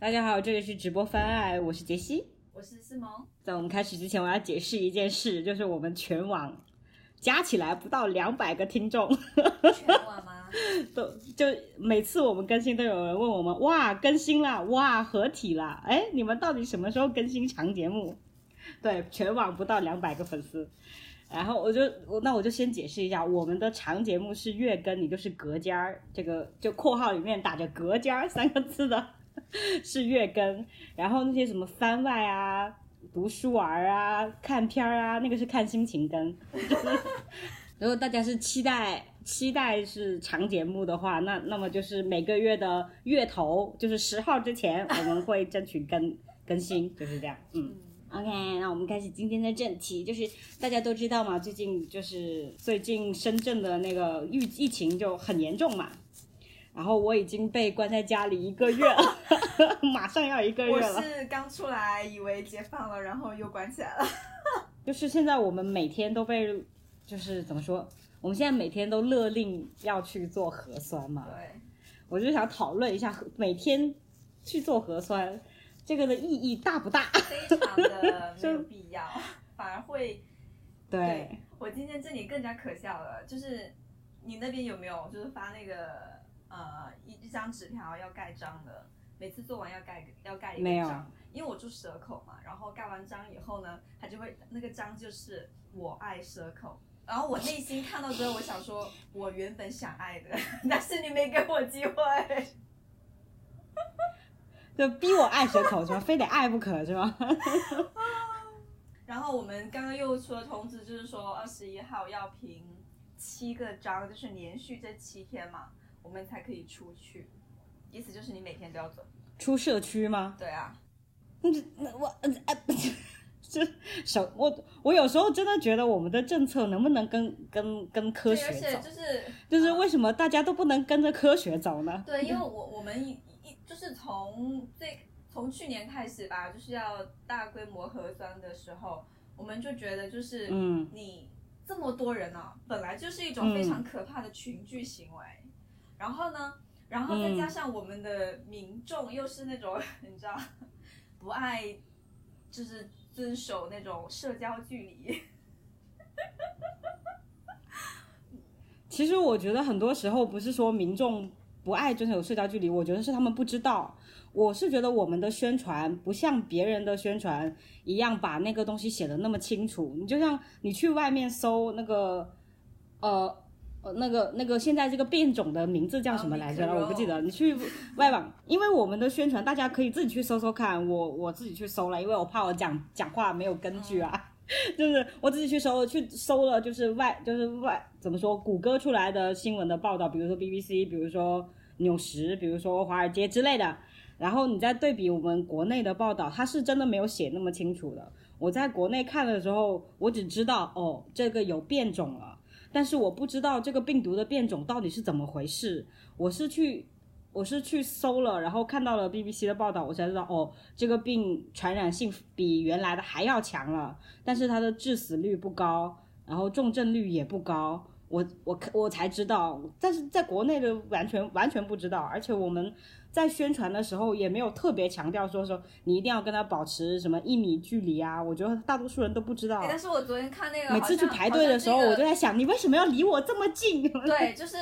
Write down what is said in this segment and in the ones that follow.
大家好，这里是直播番爱，我是杰西。我是思萌。在我们开始之前，我要解释一件事，就是我们全网加起来不到两百个听众，全网吗？都就每次我们更新都有人问我们，哇，更新了，哇，合体了，哎，你们到底什么时候更新长节目？对，全网不到两百个粉丝。然后我就我那我就先解释一下，我们的长节目是月更，也就是隔间儿，这个就括号里面打着隔间儿三个字的，是月更。然后那些什么番外啊、读书玩啊、看片儿啊，那个是看心情更。如果大家是期待期待是长节目的话，那那么就是每个月的月头，就是十号之前，我们会争取更更新，就是这样，嗯。OK，那我们开始今天的正题，就是大家都知道嘛，最近就是最近深圳的那个疫疫情就很严重嘛，然后我已经被关在家里一个月了，马上要一个月了，我是刚出来，以为解放了，然后又关起来了。就是现在我们每天都被，就是怎么说，我们现在每天都勒令要去做核酸嘛，对，我就想讨论一下每天去做核酸这个的意义大不大？非常的 没有必要，反而会。对，我今天这里更加可笑了，就是你那边有没有就是发那个呃一一张纸条要盖章的，每次做完要盖要盖一个章，因为我住蛇口嘛，然后盖完章以后呢，他就会那个章就是我爱蛇口。然后我内心看到之后，我想说，我原本想爱的，但是你没给我机会。就逼我爱蛇口是吧？非得爱不可是吧？然后我们刚刚又出了通知，就是说二十一号要评七个章，就是连续这七天嘛，我们才可以出去。意思就是你每天都要走。出社区吗？对啊，那那我呃呃，这手我我有时候真的觉得我们的政策能不能跟跟跟科对，而学走？且就是就是为什么大家都不能跟着科学走呢？对，因为我我们一一就是从最从去年开始吧，就是要大规模核酸的时候，我们就觉得就是嗯你这么多人啊，本来就是一种非常可怕的群聚行为，然后呢，然后再加上我们的民众又是那种 你知道不爱就是遵守那种社交距离，其实我觉得很多时候不是说民众不爱遵守社交距离，我觉得是他们不知道。我是觉得我们的宣传不像别人的宣传一样把那个东西写的那么清楚。你就像你去外面搜那个，呃。呃，那个那个，现在这个变种的名字叫什么来着我不记得。你去外网，因为我们的宣传，大家可以自己去搜搜看。我我自己去搜了，因为我怕我讲讲话没有根据啊。就是我自己去搜去搜了，就是外就是外怎么说，谷歌出来的新闻的报道，比如说 BBC，比如说纽时，比如说华尔街之类的。然后你再对比我们国内的报道，它是真的没有写那么清楚的。我在国内看的时候，我只知道哦，这个有变种了，但是我不知道这个病毒的变种到底是怎么回事。我是去我是去搜了，然后看到了 BBC 的报道，我才知道哦，这个病传染性比原来的还要强了，但是它的致死率不高，然后重症率也不高。我我我才知道，但是在国内的完全完全不知道，而且我们在宣传的时候也没有特别强调说说你一定要跟他保持什么一米距离啊，我觉得大多数人都不知道哎。但是我昨天看那个，每次去排队的时候，这个我就在想，你为什么要离我这么近？对，就是，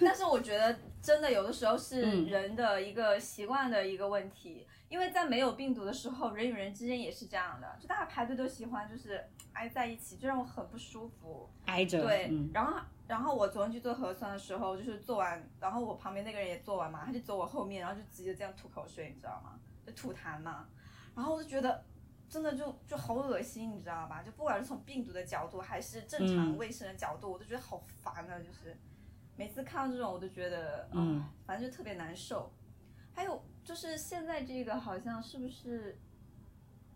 但是我觉得真的有的时候是嗯人的一个习惯的一个问题，因为在没有病毒的时候，人与人之间也是这样的，就大家排队都喜欢就是挨在一起，就让我很不舒服。挨着，对，嗯然后然后我昨天去做核酸的时候，就是做完，然后我旁边那个人也做完嘛，他就走我后面，然后就直接这样吐口水，你知道吗？就吐痰嘛，然后我就觉得。真的就就好恶心，你知道吧？就不管是从病毒的角度，还是正常嗯卫生的角度，我都觉得好烦啊！就是每次看到这种，我都觉得，嗯嗯，反正就特别难受。还有就是现在这个好像是不是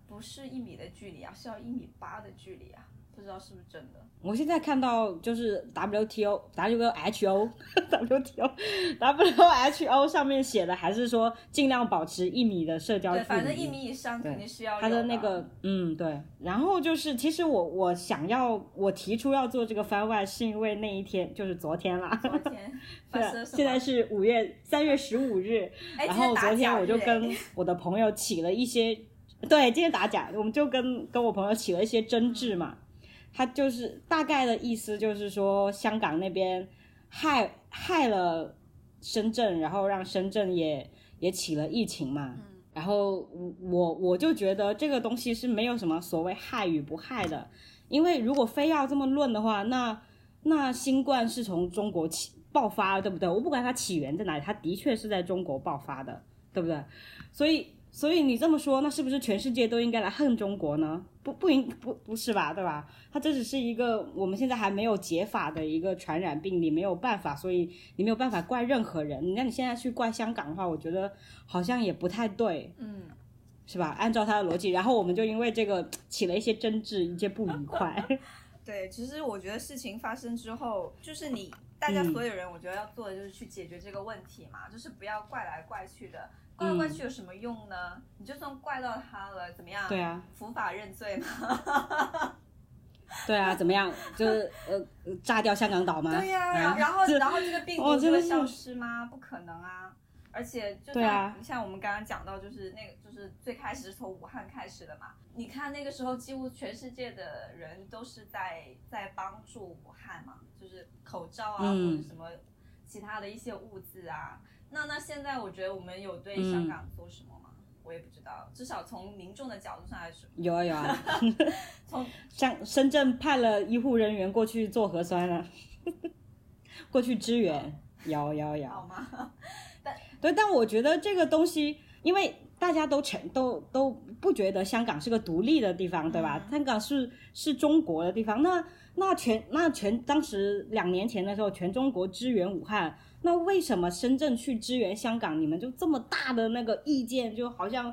不是一米的距离啊，是要一米八的距离啊？不知道是不是真的。我现在看到就是 WTO、WHO、WTO、WHO 上面写的还是说尽量保持一米的社交距对，离。反正一米以上肯定是要他的那个，嗯，对。然后就是，其实我我想要，我提出要做这个番外，是因为那一天就是昨天啦。昨天 发对生了什么？现在是五月三月十五日，哎，然后昨天我就跟哎 我的朋友起了一些，对，今天打假，我们就跟跟我朋友起了一些争执嘛。他就是大概的意思就是说，香港那边害害了深圳，然后让深圳也也起了疫情嘛。嗯然后我我我就觉得这个东西是没有什么所谓害与不害的，因为如果非要这么论的话，那那新冠是从中国起爆发，对不对？我不管它起源在哪里，它的确是在中国爆发的，对不对？所以所以你这么说，那是不是全世界都应该来恨中国呢？不不应不不是吧，对吧？它这只是一个我们现在还没有解法的一个传染病，你没有办法，所以你没有办法怪任何人。那你现在去怪香港的话，我觉得好像也不太对。嗯，是吧？按照他的逻辑，然后我们就因为这个起了一些争执，一些不愉快。对，其实我觉得事情发生之后，就是你大家嗯所有人，我觉得要做的就是去解决这个问题嘛，就是不要怪来怪去的。怪来怪去有什么用呢？你就算怪到他了，怎么样？对啊，伏法认罪嘛。对啊，怎么样？就是呃，呃炸掉香港岛吗？对呀、啊然后然后这个病毒就会消失吗？不可能啊！而且就像、对啊像我们刚刚讲到，就是那个就是最开始是从武汉开始的嘛。你看那个时候，几乎全世界的人都是在在帮助武汉嘛，就是口罩啊、嗯或者什么其他的一些物资啊。那那现在我觉得我们有对嗯香港做什么吗？我也不知道，至少从民众的角度上来说，有啊有啊，从 像深圳派了医护人员过去做核酸啊，过去支援，有有有。好吗？但对，但我觉得这个东西，因为大家都承都都不觉得香港是个独立的地方，对吧？嗯香港是是中国的地方，那那全那全当时两年前的时候，全中国支援武汉，那为什么深圳去支援香港，你们就这么大的那个意见，就好像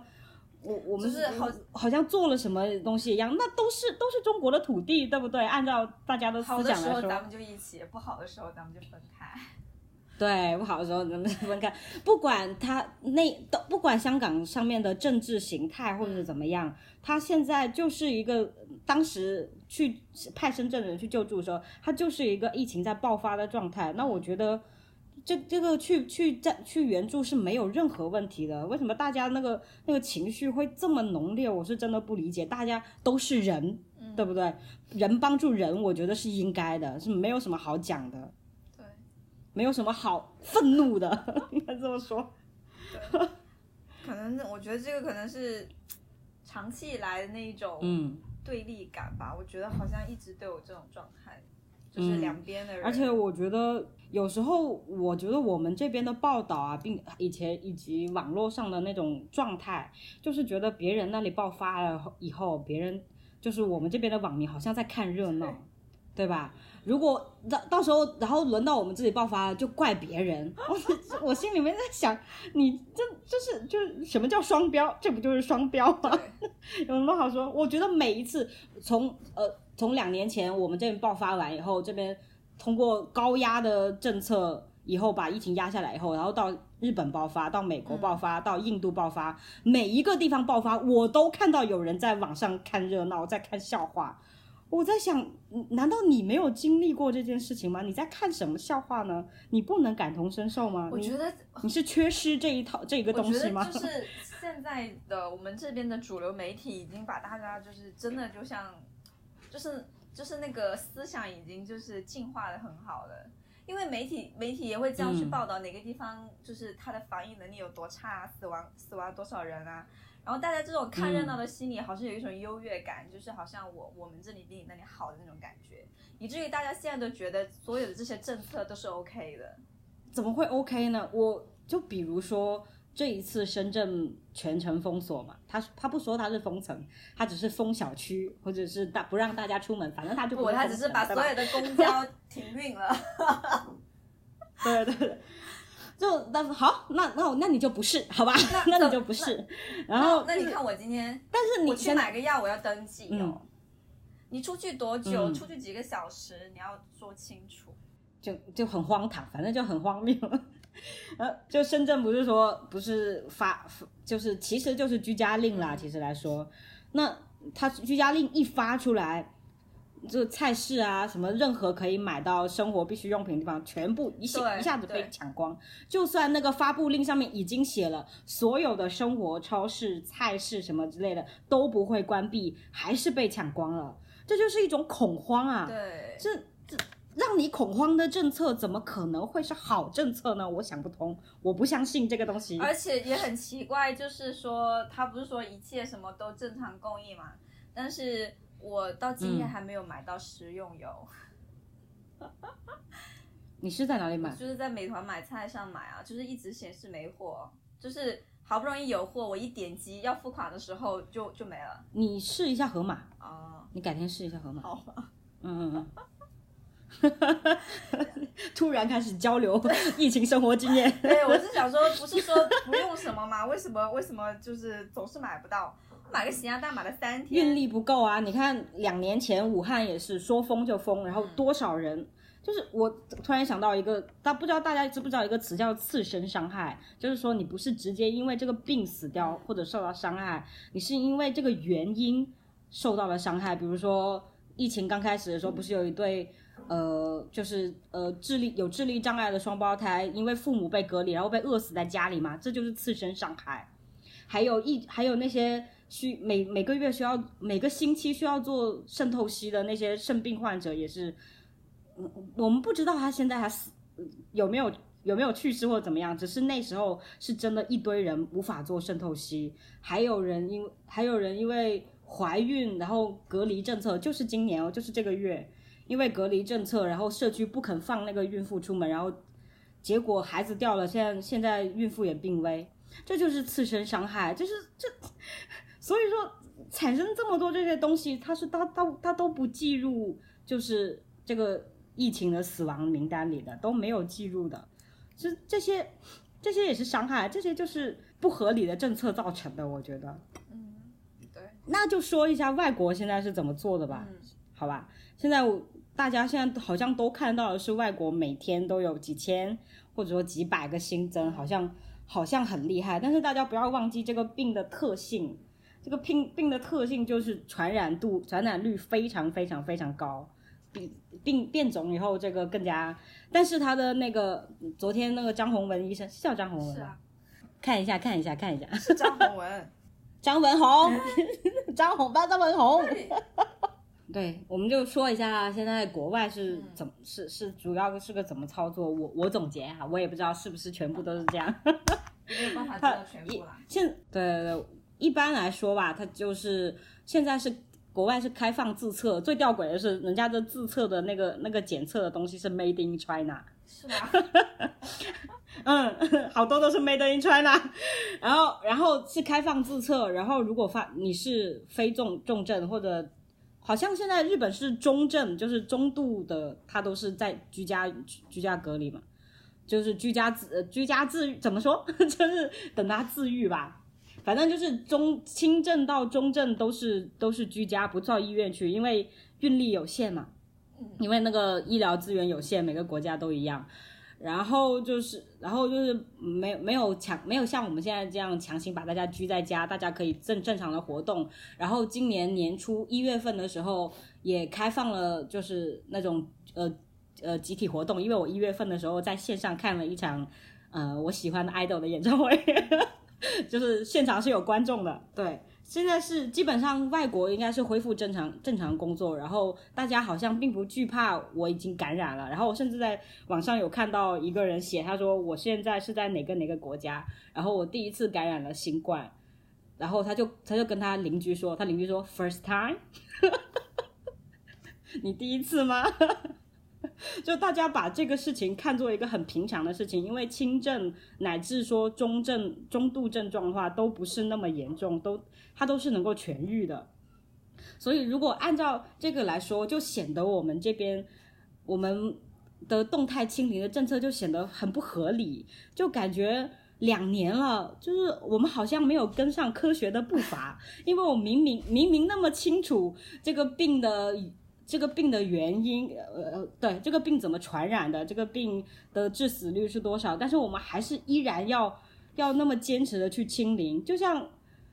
我我们就是好好像做了什么东西一样，那都是都是中国的土地，对不对？按照大家的思想来说，候咱们就一起，不好的时候咱们就分开。对，不好的时候咱们分开，不管他那都不管香港上面的政治形态或者是怎么样，他现在就是一个当时去派深圳的人去救助的时候，他就是一个疫情在爆发的状态。那我觉得这这个去去在去援助是没有任何问题的。为什么大家那个那个情绪会这么浓烈？我是真的不理解。大家都是人，对不对？人帮助人，我觉得是应该的，是没有什么好讲的。对。没有什么好愤怒的，应该这么说。可能我觉得这个可能是长期以来的那一种嗯，对立感吧。我觉得好像一直都有这种状态，就是两边的人。而且我觉得有时候，我觉得我们这边的报道啊，并以前以及网络上的那种状态，就是觉得别人那里爆发了以后，别人就是我们这边的网民好像在看热闹，对吧？如果到到时候，然后轮到我们自己爆发了，就怪别人。我我心里面在想，你这就是就是什么叫双标？这不就是双标吗？有什么好说？我觉得每一次从呃从两年前我们这边爆发完以后，这边通过高压的政策以后把疫情压下来以后，然后到日本爆发，到美国爆发，到印度爆发，每一个地方爆发，我都看到有人在网上看热闹，在看笑话。我在想，嗯难道你没有经历过这件事情吗？你在看什么笑话呢？你不能感同身受吗？你我觉得你是缺失这一套这个东西吗？就是现在的我们这边的主流媒体已经把大家就是真的就像，就是就是那个思想已经就是进化的很好了。因为媒体媒体也会这样去嗯报道哪个地方就是它的防疫能力有多差、啊，死亡死亡多少人啊。然后大家这种看热闹的心理，好像有一种优越感，就是好像我我们这里比你那里好的那种感觉，以至于大家现在都觉得所有的这些政策都是 OK 的。怎么会 OK 呢？我就比如说这一次深圳全城封锁嘛，他他不说他是封城，他只是封小区，或者是大不让大家出门，反正他就不，是他只是把所有的公交停运了。对对对，就但是好，那那我那你就不是好吧？那你就不是。然后那你看我今天，但是你我去买个药，我要登记哦。你出去多久？嗯出去几个小时？你要说清楚。就就很荒唐，反正就很荒谬。呃，就深圳不是说不是发，就是其实就是居家令啦。其实来说，那他居家令一发出来，就菜市啊，什么任何可以买到生活必需用品的地方，全部一下一下子被抢光。就算那个发布令上面已经写了，所有的生活超市、菜市什么之类的都不会关闭，还是被抢光了。这就是一种恐慌啊！对，这这让你恐慌的政策，怎么可能会是好政策呢？我想不通，我不相信这个东西。而且也很奇怪，就是说他不是说一切什么都正常供应嘛？但是我到今天嗯还没有买到食用油，你是在哪里买？就是在美团买菜上买啊，就是一直显示没货，就是好不容易有货，我一点击要付款的时候就就没了。你试一下盒马，哦，你改天试一下盒马。好吧，嗯嗯嗯。突然开始交流 疫情生活经验。对，我是想说，不是说不用什么吗？为什么为什么就是总是买不到？买个咸鸭蛋买了三天，运力不够啊！你看，两年前武汉也是说封就封，然后多少人，就是我突然想到一个，大不知道大家知不知道一个词叫次生伤害，就是说你不是直接因为这个病死掉或者受到伤害，你是因为这个原因受到了伤害。比如说疫情刚开始的时候，不是有一对呃，就是呃智力有智力障碍的双胞胎，因为父母被隔离，然后被饿死在家里嘛，这就是次生伤害。还有一还有那些需每每个月需要每个星期需要做肾透析的那些肾病患者也是，嗯，我们不知道他现在还死有没有有没有去世或怎么样，只是那时候是真的一堆人无法做肾透析，还有人因还有人因为怀孕然后隔离政策，就是今年哦，就是这个月，因为隔离政策，然后社区不肯放那个孕妇出门，然后结果孩子掉了，现在现在孕妇也病危。这就是次生伤害，就是这，所以说产生这么多这些东西，它是它它它都不计入，就是这个疫情的死亡名单里的都没有计入的，这这些这些也是伤害，这些就是不合理的政策造成的，我觉得。嗯，对，那就说一下外国现在是怎么做的吧，嗯好吧？现在我大家现在好像都看到的是外国每天都有几千或者说几百个新增，好像好像很厉害，但是大家不要忘记这个病的特性，这个病病的特性就是传染度、传染率非常非常非常高，比病变种以后这个更加，但是他的那个昨天那个张宏文医生是叫张宏文看一下看一下看一下，是张宏文，张文 宏，张宏吧，张文宏。对对，我们就说一下现在国外是嗯怎么、是是主要是个怎么操作。我我总结哈，我也不知道是不是全部都是这样。没有办法知道全部啦。现对对对，一般来说吧，它就是现在是国外是开放自测，最吊诡的是人家的自测的那个那个检测的东西是 Made in China。是吧？嗯，好多都是 Made in China，然后然后是开放自测，然后如果发你是非重重症或者好像现在日本是中症，就是中度的，他都是在居家居居家隔离嘛，就是居家自呃居家自愈怎么说，就是等他自愈吧。反正就是中轻症到中症都是都是居家，不到医院去，因为运力有限嘛。因为那个医疗资源有限，每个国家都一样。然后就是，然后就是没有没有强没有像我们现在这样强行把大家拘在家，大家可以正正常的活动。然后今年年初一月份的时候也开放了，就是那种呃呃集体活动，因为我一月份的时候在线上看了一场呃我喜欢的 idol 的演唱会，就是现场是有观众的，对。现在是基本上外国应该是恢复正常正常工作，然后大家好像并不惧怕我已经感染了，然后我甚至在网上有看到一个人写，他说我现在是在哪个哪个国家，然后我第一次感染了新冠，然后他就他就跟他邻居说，他邻居说 first time，你第一次吗？就大家把这个事情看作一个很平常的事情，因为轻症乃至说中症、中度症状的话，都不是那么严重，都它都是能够痊愈的。所以如果按照这个来说，就显得我们这边我们的动态清零的政策就显得很不合理，就感觉两年了，就是我们好像没有跟上科学的步伐，因为我明明明明那么清楚这个病的这个病的原因，呃，对，这个病怎么传染的，这个病的致死率是多少，但是我们还是依然要要那么坚持的去清零，就像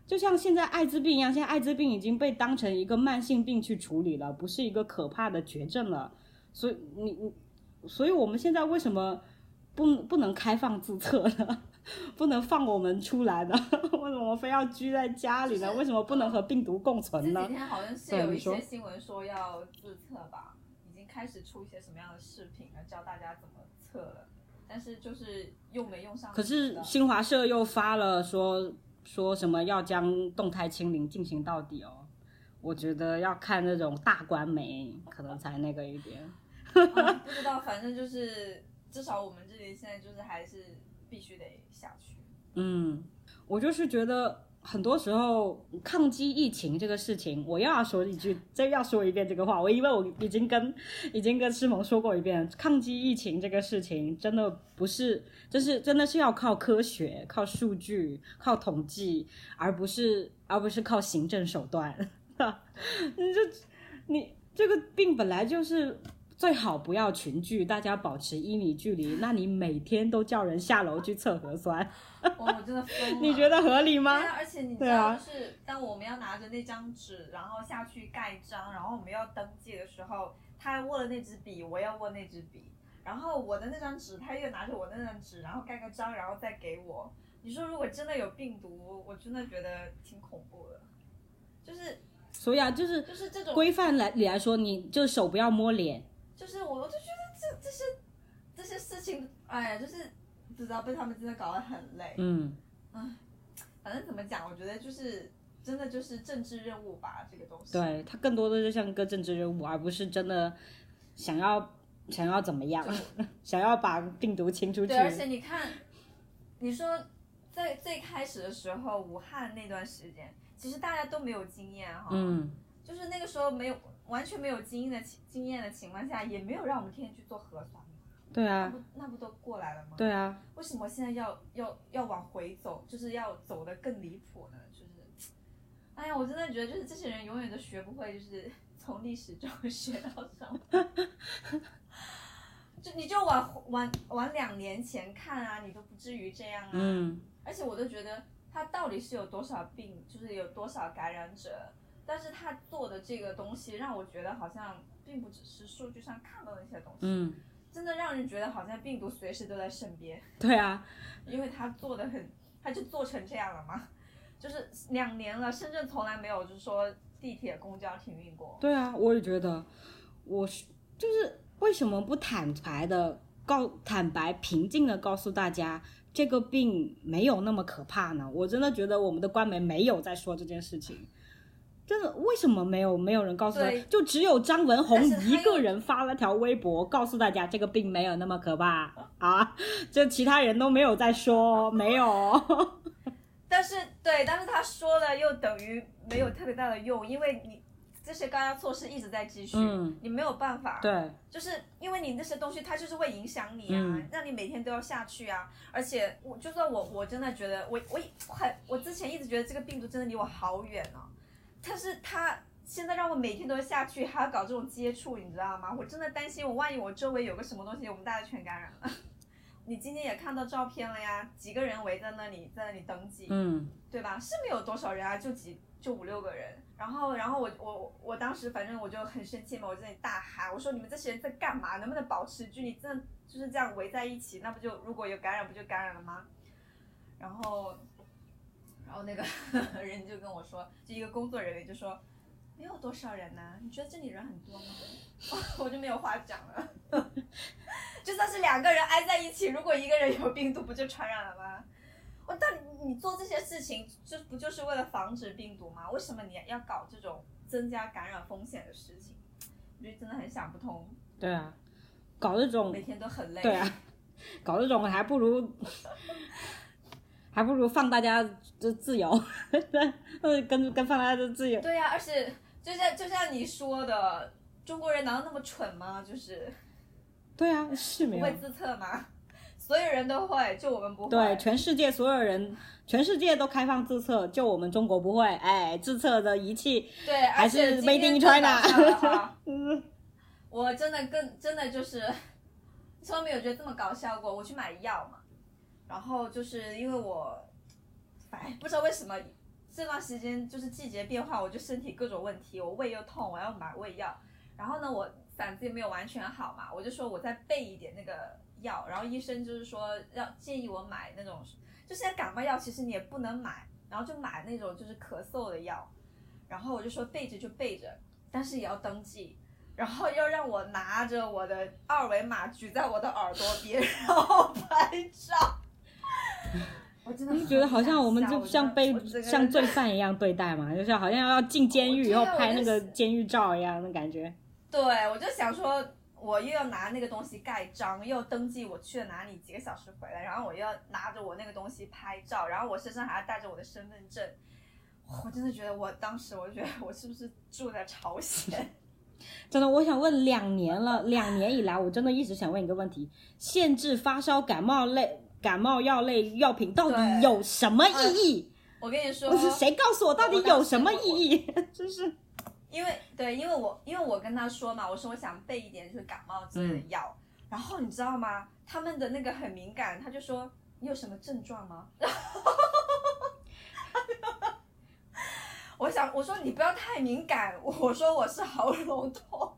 就像现在艾滋病一样，现在艾滋病已经被当成一个慢性病去处理了，不是一个可怕的绝症了，所以你你，所以我们现在为什么不不能开放自测呢？不能放我们出来呢？为什么非要居在家里呢？为什么不能和病毒共存呢？这几天好像是有一些新闻说要自测吧，已经开始出一些什么样的视频了，教大家怎么测了。但是就是用没用上。可是新华社又发了说说什么要将动态清零进行到底哦。我觉得要看那种大官媒，可能才那个一点。不知道，反正就是至少我们这里现在就是还是。必须得下去。嗯，我就是觉得很多时候抗击疫情这个事情，我又要说一句，再要说一遍这个话。我因为我已经跟已经跟师萌说过一遍，抗击疫情这个事情真的不是，就是真的是要靠科学、靠数据、靠统计，而不是而不是靠行政手段。你这你这个病本来就是。最好不要群聚，大家保持一米距离。那你每天都叫人下楼去测核酸，我真的疯了。你觉得合理吗？对啊，而且你知道，就是当我们要拿着那张纸，然后下去盖章，然后我们要登记的时候，他还握了那支笔，我要握那支笔，然后我的那张纸，他又拿着我那张纸，然后盖个章，然后再给我。你说如果真的有病毒，我真的觉得挺恐怖的。就是，所以啊，就是就是这种规范来你来说，你就手不要摸脸。就是我，我就觉得这这些这些事情，哎呀，就是不知道被他们真的搞得很累。嗯，唉，反正怎么讲，我觉得就是真的就是政治任务吧，这个东西。对他更多的就像一个政治任务，而不是真的想要想要怎么样，想要把病毒清出去。对，而且你看，你说在最开始的时候，武汉那段时间，其实大家都没有经验哈，嗯，就是那个时候没有。完全没有经验的情经验的情况下，也没有让我们天天去做核酸。对啊，那不那不都过来了吗？对啊。为什么现在要要要往回走，就是要走的更离谱呢？就是，哎呀，我真的觉得就是这些人永远都学不会，就是 从历史中学到什么。就你就往往往两年前看啊，你都不至于这样啊。嗯。而且我都觉得他到底是有多少病，就是有多少感染者。但是他做的这个东西让我觉得好像并不只是数据上看到的一些东西，嗯，真的让人觉得好像病毒随时都在身边。对啊，因为他做的很，他就做成这样了嘛，就是两年了，深圳从来没有就是说地铁、公交停运过。对啊，我也觉得，我是就是为什么不坦白的告坦白平静的告诉大家这个病没有那么可怕呢？我真的觉得我们的官媒没有在说这件事情。真的，为什么没有没有人告诉他？就只有张文宏一个人发了条微博，告诉大家这个病没有那么可怕 啊！就其他人都没有在说，没有。但是对，但是他说了又等于没有特别大的用，因为你这些高压措施一直在继续，你没有办法。对，就是因为你那些东西，它就是会影响你啊，让你每天都要下去啊。而且我就算我我真的觉得我我很我之前一直觉得这个病毒真的离我好远啊。但是他现在让我每天都下去，还要搞这种接触，你知道吗？我真的担心，我万一我周围有个什么东西，我们大家全感染了。你今天也看到照片了呀，几个人围在那里，在那里登记，嗯，对吧？是没有多少人啊，就几就五六个人。然后，然后我我我当时反正我就很生气嘛，我在那里大喊，我说你们这些人在干嘛？能不能保持距离？真的就是这样围在一起，那不就如果有感染，不就感染了吗？然后。然后那个 人就跟我说，就一个工作人员就说，没有多少人呢，你觉得这里人很多吗？我就没有话讲了。就算是两个人挨在一起，如果一个人有病毒，不就传染了吗？我到底你做这些事情，就不就是为了防止病毒吗？为什么你要搞这种增加感染风险的事情？我觉得真的很想不通。对啊，搞这种每天都很累。对啊，搞这种还不如。还不如放大家的自由，对跟跟放大家的自由。对呀，而且就像就像你说的，中国人难道那么蠢吗？就是，对啊，是没有不会自测吗？所有人都会，就我们不会。对，全世界所有人，全世界都开放自测，就我们中国不会。哎，自测的仪器对，还是 Made in China。我真的更真的就是从来没有觉得这么搞笑过。我去买药嘛，然后就是因为我，哎，不知道为什么这段时间就是季节变化，我就身体各种问题，我胃又痛，我要买胃药。然后呢，我嗓子也没有完全好嘛，我就说我再备一点那个。药，然后医生就是说要建议我买那种，就现在感冒药其实你也不能买，然后就买那种就是咳嗽的药，然后我就说备着就备着，但是也要登记，然后要让我拿着我的二维码举在我的耳朵边，然后拍照。我真的觉得好像我们就像被像罪犯一样对待嘛，就是好像要进监狱以后拍那个监狱照一样的感觉。对，我就想说。我又要拿那个东西盖章，又登记我去了哪里，几个小时回来，然后我又要拿着我那个东西拍照，然后我身上还要带着我的身份证。我真的觉得，我当时我就觉得我是不是住在朝鲜？真的，我想问，两年了，两年以来，我真的一直想问一个问题：限制发烧感冒类感冒药类药品到底有什么意义？我跟你说，谁告诉我到底有什么意义？真是。因为对，因为我因为我跟他说嘛，我说我想备一点就是感冒之类的药，然后你知道吗？他们的那个很敏感，他就说你有什么症状吗？我想我说你不要太敏感，我说我是喉咙痛，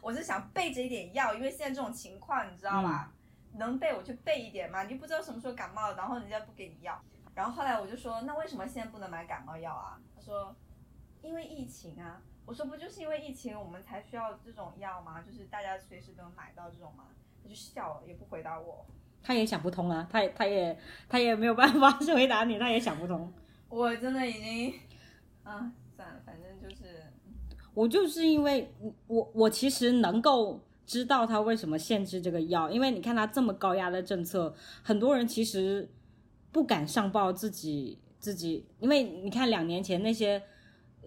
我是想备着一点药，因为现在这种情况你知道吧？能备我就备一点嘛，你不知道什么时候感冒，然后人家不给你药，然后后来我就说那为什么现在不能买感冒药啊？他说因为疫情啊。我说不就是因为疫情，我们才需要这种药吗？就是大家随时都能买到这种吗？他就笑了，也不回答我。他也想不通啊，他也他也他也没有办法去回答你，他也想不通。我真的已经，啊，算了，反正就是，我就是因为我我其实能够知道他为什么限制这个药，因为你看他这么高压的政策，很多人其实不敢上报自己自己，因为你看两年前那些。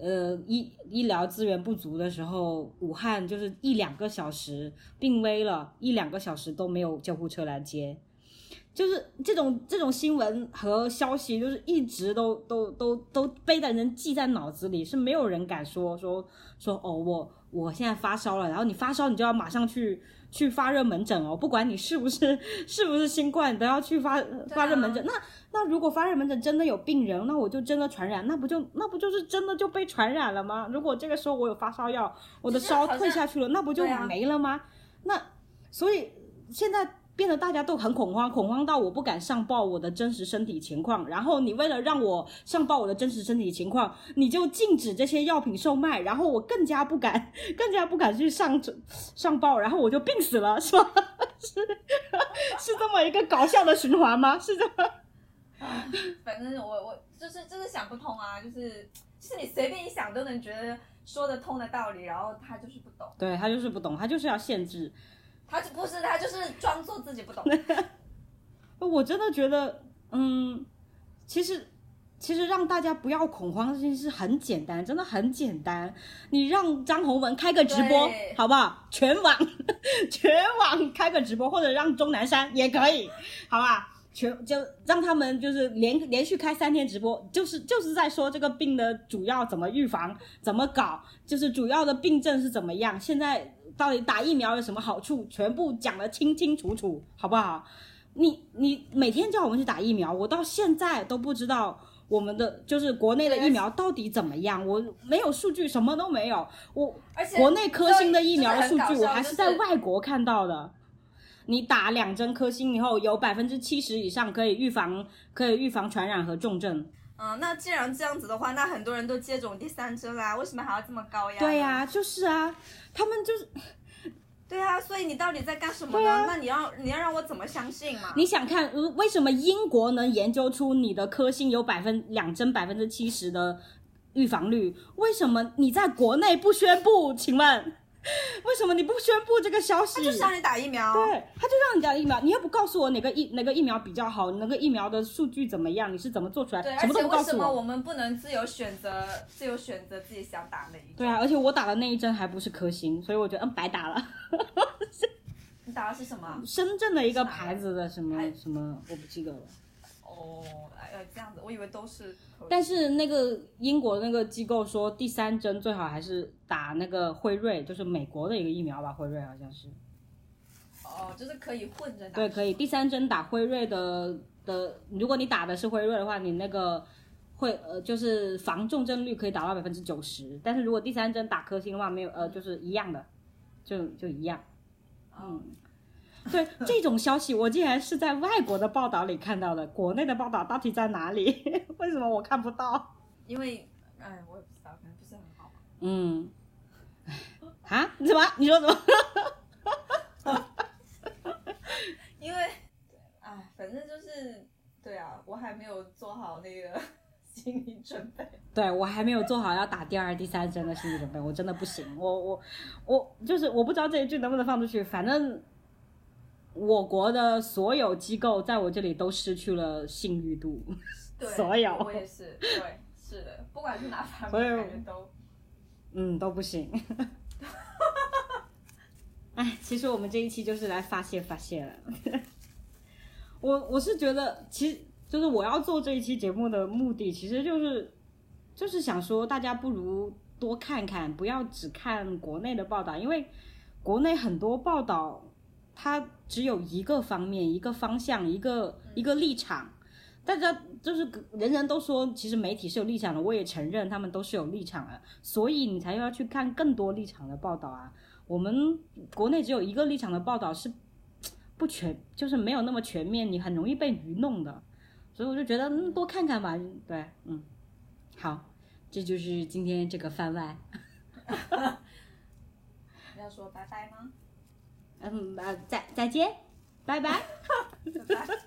呃，医医疗资源不足的时候，武汉就是一两个小时病危了，一两个小时都没有救护车来接，就是这种这种新闻和消息，就是一直都都都都背在人记在脑子里，是没有人敢说说说哦，我我现在发烧了，然后你发烧你就要马上去。去发热门诊哦，不管你是不是 是不是新冠，都要去发发热门诊。那那如果发热门诊真的有病人，那我就真的传染，那不就那不就是真的就被传染了吗？如果这个时候我有发烧药，我的烧退下去了，那不就没了吗？那所以现在。变得大家都很恐慌，恐慌到我不敢上报我的真实身体情况。然后你为了让我上报我的真实身体情况，你就禁止这些药品售卖，然后我更加不敢，更加不敢去上上报，然后我就病死了，是吧？是是这么一个搞笑的循环吗？是这么？反正我我就是就是想不通啊，就是是你随便一想都能觉得说得通的道理，然后他就是不懂，对他就是不懂，他就是要限制。他就不是他，就是装作自己不懂。我真的觉得，嗯，其实其实让大家不要恐慌这件事很简单，真的很简单。你让张宏文开个直播，好不好？全网 全网开个直播，或者让钟南山也可以，好吧？全就让他们就是连连续开三天直播，就是就是在说这个病的主要怎么预防，怎么搞，就是主要的病症是怎么样，现在。到底打疫苗有什么好处？全部讲得清清楚楚，好不好？你你每天叫我们去打疫苗，我到现在都不知道我们的就是国内的疫苗到底怎么样，我没有数据，什么都没有。我国内科兴的疫苗的数据，我还是在外国看到的。你打两针科兴以后，有百分之七十以上可以预防，可以预防传染和重症。嗯，那既然这样子的话，那很多人都接种第三针啦，为什么还要这么高压？对呀，就是啊，他们就是，对啊，所以你到底在干什么呢？那你要你要让我怎么相信嘛？你想看为什么英国能研究出你的科兴有百分两针百分之七十的预防率？为什么你在国内不宣布？请问？为什么你不宣布这个消息？他就是让你打疫苗。对，他就让你打疫苗。你又不告诉我哪个疫哪个疫苗比较好，哪个疫苗的数据怎么样？你是怎么做出来？对，什么都不告诉我。为什么我们不能自由选择？自由选择自己想打哪一针？对啊，而且我打的那一针还不是科兴，所以我觉得嗯白打了。你打的是什么？深圳的一个牌子的什么什么，我不记得了。哦，哎呀，这样子，我以为都是。但是那个英国那个机构说，第三针最好还是打那个辉瑞，就是美国的一个疫苗吧，辉瑞好像是。哦，就是可以混着打。对，可以。第三针打辉瑞的的，如果你打的是辉瑞的话，你那个会呃，就是防重症率可以达到百分之九十。但是如果第三针打科兴的话，没有呃，就是一样的，就就一样。嗯，对这种消息，我竟然是在外国的报道里看到的，国内的报道到底在哪里？为什么我看不到？因为，哎，我也不知道，可能不是很好吧。嗯，啊？你什么？你说什么？因为，哎，反正就是，对啊，我还没有做好那个心理准备。对我还没有做好要打第二、第三针的心理准备，我真的不行。我我我就是我不知道这一句能不能放出去，反正我国的所有机构在我这里都失去了信誉度。对，所有我也是，对，是的，不管是哪方面，感觉都。嗯，都不行。哎，其实我们这一期就是来发泄发泄了。我我是觉得，其实就是我要做这一期节目的目的，其实就是就是想说，大家不如多看看，不要只看国内的报道，因为国内很多报道它只有一个方面、一个方向、一个一个立场。大家就是人人都说，其实媒体是有立场的，我也承认他们都是有立场的，所以你才要去看更多立场的报道啊。我们国内只有一个立场的报道是不全，就是没有那么全面，你很容易被愚弄的。所以我就觉得，嗯，多看看吧。对，嗯，好，这就是今天这个番外。要说拜拜吗？嗯，呃，再再见，拜拜。拜拜。